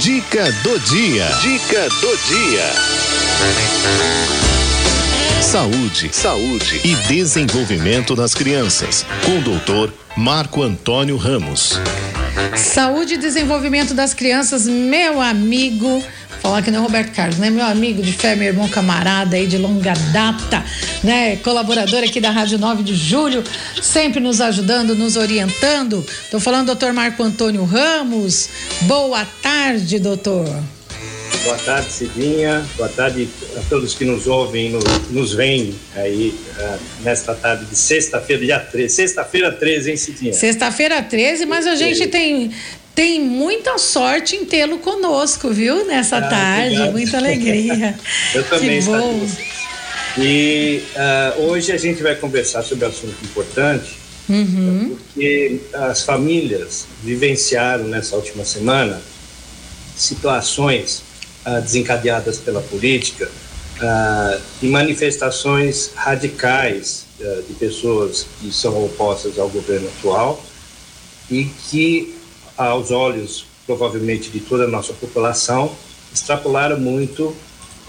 Dica do dia. Dica do dia. Saúde, saúde e desenvolvimento das crianças. Com o doutor Marco Antônio Ramos. Saúde e desenvolvimento das crianças, meu amigo. Falar que não é Roberto Carlos, né? Meu amigo de fé, meu irmão camarada aí de longa data, né? Colaborador aqui da Rádio 9 de Julho, sempre nos ajudando, nos orientando. Tô falando doutor Marco Antônio Ramos. Boa tarde, doutor. Boa tarde, Cidinha. Boa tarde a todos que nos ouvem, nos, nos veem aí uh, nesta tarde de sexta-feira, dia 13. Sexta-feira 13, hein, Cidinha? Sexta-feira 13, mas a gente tem, tem muita sorte em tê-lo conosco, viu? Nessa ah, tarde. Obrigado. Muita alegria. Eu também. Que bom. E uh, hoje a gente vai conversar sobre um assunto importante, uhum. porque as famílias vivenciaram nessa última semana situações uh, desencadeadas pela política uh, e manifestações radicais de pessoas que são opostas ao governo atual e que, aos olhos provavelmente de toda a nossa população, extrapolaram muito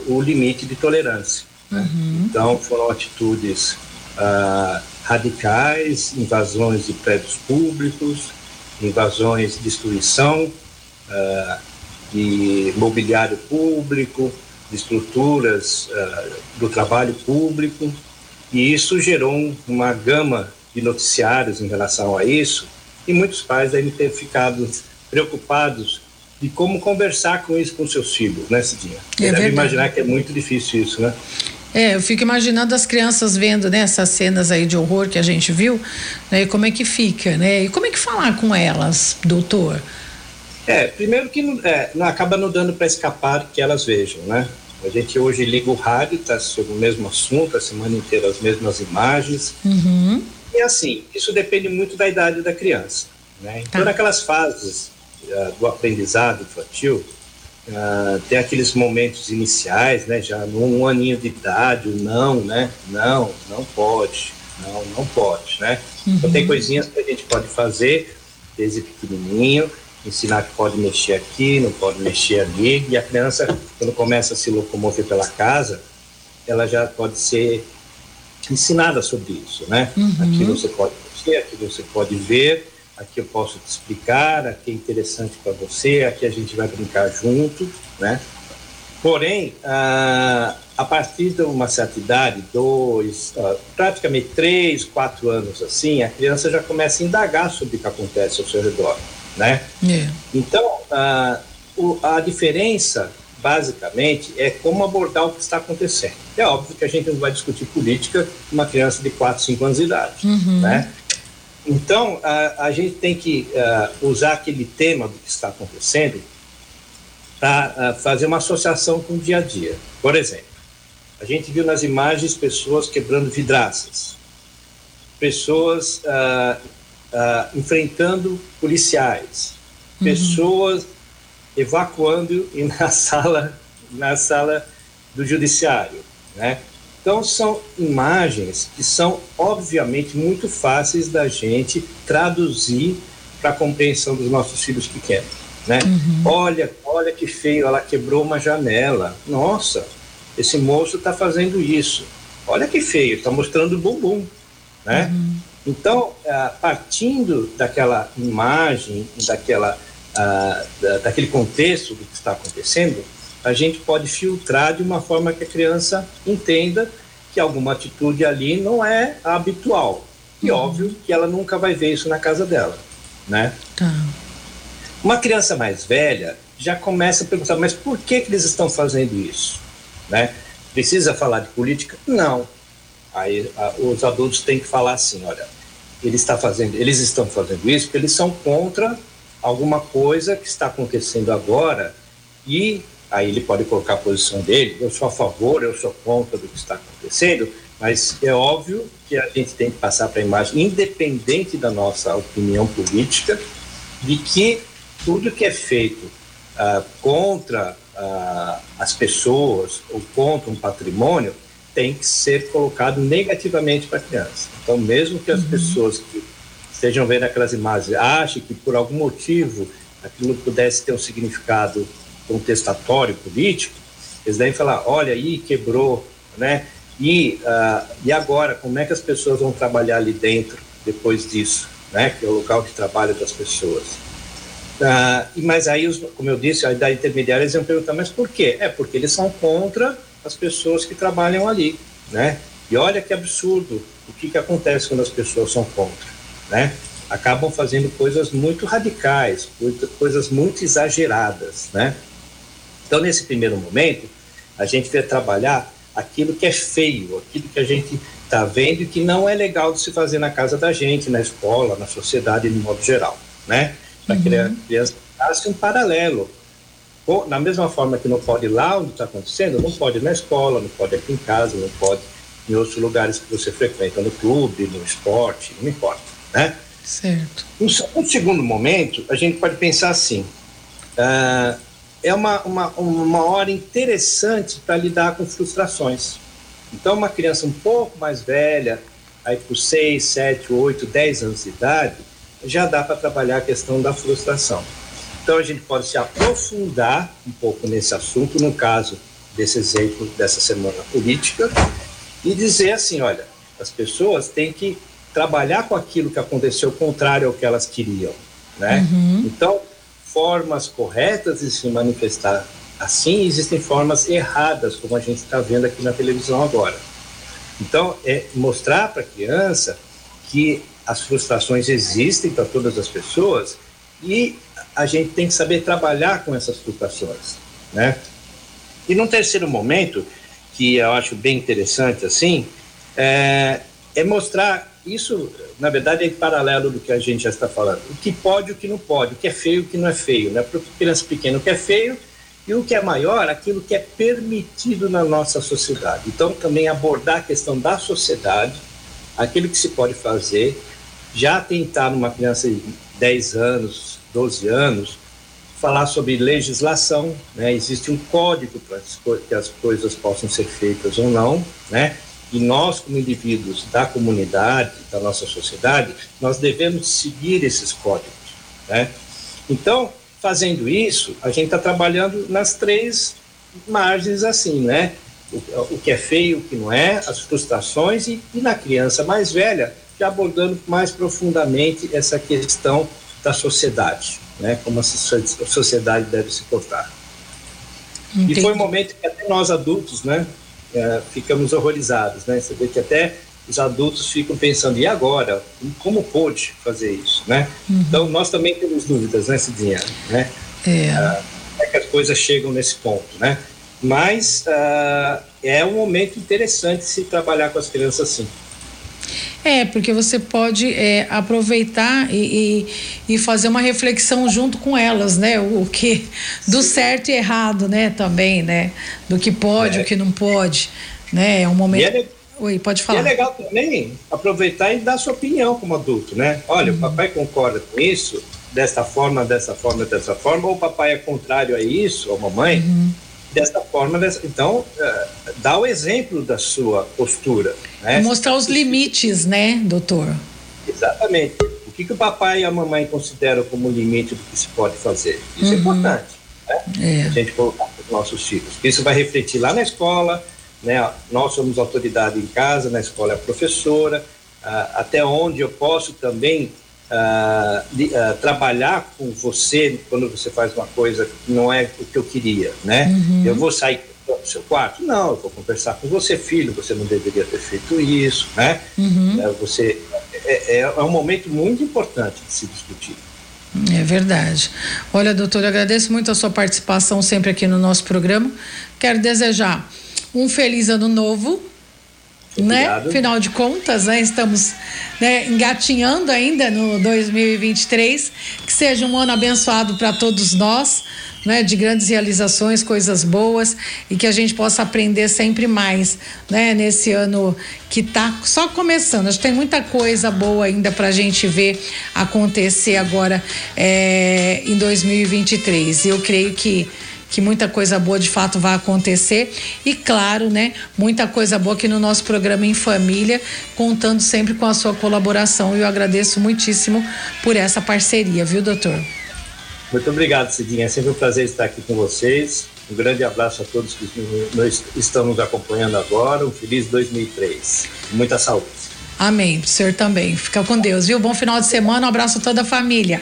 o limite de tolerância. Né? Uhum. Então, foram atitudes uh, radicais, invasões de prédios públicos, invasões, destruição, uh, de mobiliário público, de estruturas uh, do trabalho público, e isso gerou uma gama de noticiários em relação a isso, e muitos pais devem ter ficado preocupados de como conversar com isso com seus filhos, né, Cidinha? É deve imaginar que é muito difícil isso, né? É, eu fico imaginando as crianças vendo né, essas cenas aí de horror que a gente viu, né, como é que fica, né? E como é que falar com elas, doutor? É, primeiro que é, não, acaba não dando para escapar que elas vejam, né? A gente hoje liga o rádio, está sobre o mesmo assunto, a semana inteira as mesmas imagens. Uhum. E assim, isso depende muito da idade da criança. Né? Então, tá. naquelas fases uh, do aprendizado infantil, uh, tem aqueles momentos iniciais, né? Já num aninho de idade, o não, né? Não, não pode, não, não pode, né? Uhum. Então, tem uhum. coisinhas que a gente pode fazer desde pequenininho ensinar que pode mexer aqui, não pode mexer ali. E a criança, quando começa a se locomover pela casa, ela já pode ser ensinada sobre isso, né? Uhum. Aqui você pode mexer, aqui você pode ver, aqui eu posso te explicar, aqui é interessante para você, aqui a gente vai brincar junto, né? Porém, a, a partir de uma certa idade, dois, uh, praticamente três, quatro anos assim, a criança já começa a indagar sobre o que acontece ao seu redor né? É. Então, a, o, a diferença, basicamente, é como abordar o que está acontecendo. É óbvio que a gente não vai discutir política com uma criança de 4, 5 anos de idade, uhum. né? Então, a, a gente tem que uh, usar aquele tema do que está acontecendo para uh, fazer uma associação com o dia a dia. Por exemplo, a gente viu nas imagens pessoas quebrando vidraças, pessoas uh, uh, enfrentando policiais, uhum. pessoas evacuando e na sala na sala do judiciário, né? Então são imagens que são obviamente muito fáceis da gente traduzir para a compreensão dos nossos filhos pequenos, né? Uhum. Olha, olha que feio, ela quebrou uma janela. Nossa, esse moço está fazendo isso. Olha que feio, está mostrando o bumbum, né? Uhum. Então, uh, partindo daquela imagem, daquela, da, daquele contexto do que está acontecendo, a gente pode filtrar de uma forma que a criança entenda que alguma atitude ali não é habitual. E uhum. óbvio que ela nunca vai ver isso na casa dela, né? Tá. Uma criança mais velha já começa a perguntar, mas por que, que eles estão fazendo isso? Né? Precisa falar de política? Não. Aí a, os adultos têm que falar assim, olha, ele está fazendo, eles estão fazendo isso porque eles são contra alguma coisa que está acontecendo agora e aí ele pode colocar a posição dele, eu sou a favor, eu sou contra do que está acontecendo, mas é óbvio que a gente tem que passar para a imagem, independente da nossa opinião política, de que tudo que é feito uh, contra uh, as pessoas ou contra um patrimônio tem que ser colocado negativamente para a criança. Então, mesmo que as uhum. pessoas que estejam vendo aquelas imagens achem que por algum motivo aquilo pudesse ter um significado contestatório político, eles devem falar, olha aí, quebrou, né? E, uh, e agora, como é que as pessoas vão trabalhar ali dentro depois disso, né? Que é o local de trabalho das pessoas. Uh, mas aí, como eu disse, a da intermediária eles iam perguntar, mas por quê? É porque eles são contra as pessoas que trabalham ali, né? E olha que absurdo o que, que acontece quando as pessoas são contra, né? Acabam fazendo coisas muito radicais, coisas muito exageradas, né? Então, nesse primeiro momento, a gente vai trabalhar aquilo que é feio, aquilo que a gente está vendo e que não é legal de se fazer na casa da gente, na escola, na sociedade, de modo geral, né? Para uhum. que a criança faça um paralelo. Na mesma forma que não pode lá onde está acontecendo, não pode na escola, não pode aqui em casa, não pode em outros lugares que você frequenta, no clube, no esporte, não importa, né? Certo. Um, um segundo momento, a gente pode pensar assim, uh, é uma, uma, uma hora interessante para lidar com frustrações. Então, uma criança um pouco mais velha, aí por 6, 7, 8, 10 anos de idade, já dá para trabalhar a questão da frustração. Então, a gente pode se aprofundar um pouco nesse assunto, no caso desse exemplo dessa semana política, e dizer assim: olha, as pessoas têm que trabalhar com aquilo que aconteceu contrário ao que elas queriam, né? Uhum. Então, formas corretas de se manifestar assim, existem formas erradas, como a gente está vendo aqui na televisão agora. Então, é mostrar para a criança que as frustrações existem para todas as pessoas e a gente tem que saber trabalhar com essas frustrações, né? E num terceiro momento, que eu acho bem interessante assim, é, é mostrar isso, na verdade, é paralelo do que a gente já está falando. O que pode o que não pode, o que é feio o que não é feio. Né? Para criança pequena, o que é feio e o que é maior, aquilo que é permitido na nossa sociedade. Então, também abordar a questão da sociedade, aquilo que se pode fazer, já tentar numa criança de 10 anos, 12 anos, falar sobre legislação, né? existe um código para que as coisas possam ser feitas ou não, né? E nós, como indivíduos da comunidade, da nossa sociedade, nós devemos seguir esses códigos, né? Então, fazendo isso, a gente está trabalhando nas três margens assim, né? O, o, que é feio, o que não é, as frustrações e, e na criança mais velha, já abordando mais profundamente essa questão da sociedade, né? Como a sociedade deve se portar. Entendi. E foi um momento que até nós adultos, né? É, ficamos horrorizados, né? Você vê que até os adultos ficam pensando, e agora? Como pôde fazer isso, né? Uhum. Então, nós também temos dúvidas, né, Cidinha? Né? É. Ah, é que as coisas chegam nesse ponto, né? Mas uh, é um momento interessante se trabalhar com as crianças assim. É, porque você pode é, aproveitar e, e, e, fazer uma reflexão junto com elas, né? O, o que do certo e errado, né? Também, né? Do que pode, é. o que não pode, né? É um momento. É, Oi, pode falar. E é legal também aproveitar e dar sua opinião como adulto, né? Olha, uhum. o papai concorda com isso, dessa forma, dessa forma, dessa forma, ou o papai é contrário a isso, ou a mamãe. Uhum dessa forma. Então, uh, dá o exemplo da sua postura. Né? Mostrar os limites, né, doutor? Exatamente. O que, que o papai e a mamãe consideram como limite do que se pode fazer? Isso é uhum. é importante. Né? É. A gente colocar para os nossos filhos. Isso vai refletir lá na escola, né? Nós somos autoridade em casa, na escola é professora, uh, até onde eu posso também uh, uh, trabalhar com você quando você faz uma coisa que não é o que eu queria, né? Uhum. Eu vou sair do seu quarto? Não, eu vou conversar com você, filho, você não deveria ter feito isso, né? Uhum. É, você, é, é, é um momento muito importante de se discutir. É verdade. Olha, doutor, eu agradeço muito a sua participação sempre aqui no nosso programa. Quero desejar um feliz ano novo né? Afinal de contas, né? Estamos né, engatinhando ainda no 2023. Que seja um ano abençoado para todos nós, né? De grandes realizações, coisas boas e que a gente possa aprender sempre mais, né? Nesse ano que está só começando. Acho que tem muita coisa boa ainda para a gente ver acontecer agora é, em 2023. Eu creio que que muita coisa boa de fato vai acontecer e claro, né, muita coisa boa aqui no nosso programa em família, contando sempre com a sua colaboração e eu agradeço muitíssimo por essa parceria, viu, doutor? Muito obrigado, Cidinha. É sempre um prazer estar aqui com vocês. Um grande abraço a todos que nos estão nos acompanhando agora. Um feliz 2003. Muita saúde. Amém. O senhor também. Fica com Deus, viu? Bom final de semana. Um abraço a toda a família.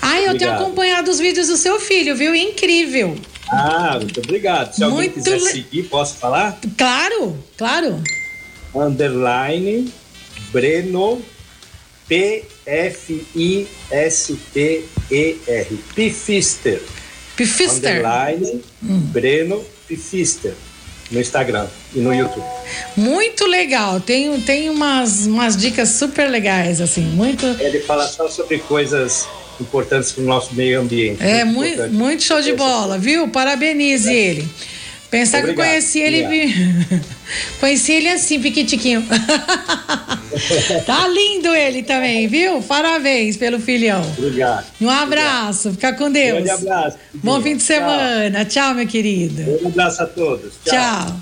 Ah, eu obrigado. tenho acompanhado os vídeos do seu filho, viu? Incrível. Ah, muito obrigado. Se muito alguém quiser le... seguir, posso falar? Claro, claro. Underline Breno P-F-I-S-T-E-R. Pifister. Pifister. Underline hum. Breno Pifister. No Instagram e no YouTube. Muito legal. Tem, tem umas, umas dicas super legais, assim. Muito. Ele fala só sobre coisas importantes para o nosso meio ambiente. É, muito, muito, muito show de bola, viu? Parabenize é. ele. Pensar Obrigado. que eu conheci ele. conheci ele assim, piquitiquinho. tá lindo ele também, viu? Parabéns pelo filhão. Obrigado. Um abraço, Obrigado. fica com Deus. Um grande abraço. Bom fim de semana. Tchau, Tchau meu querido. Um abraço a todos. Tchau. Tchau.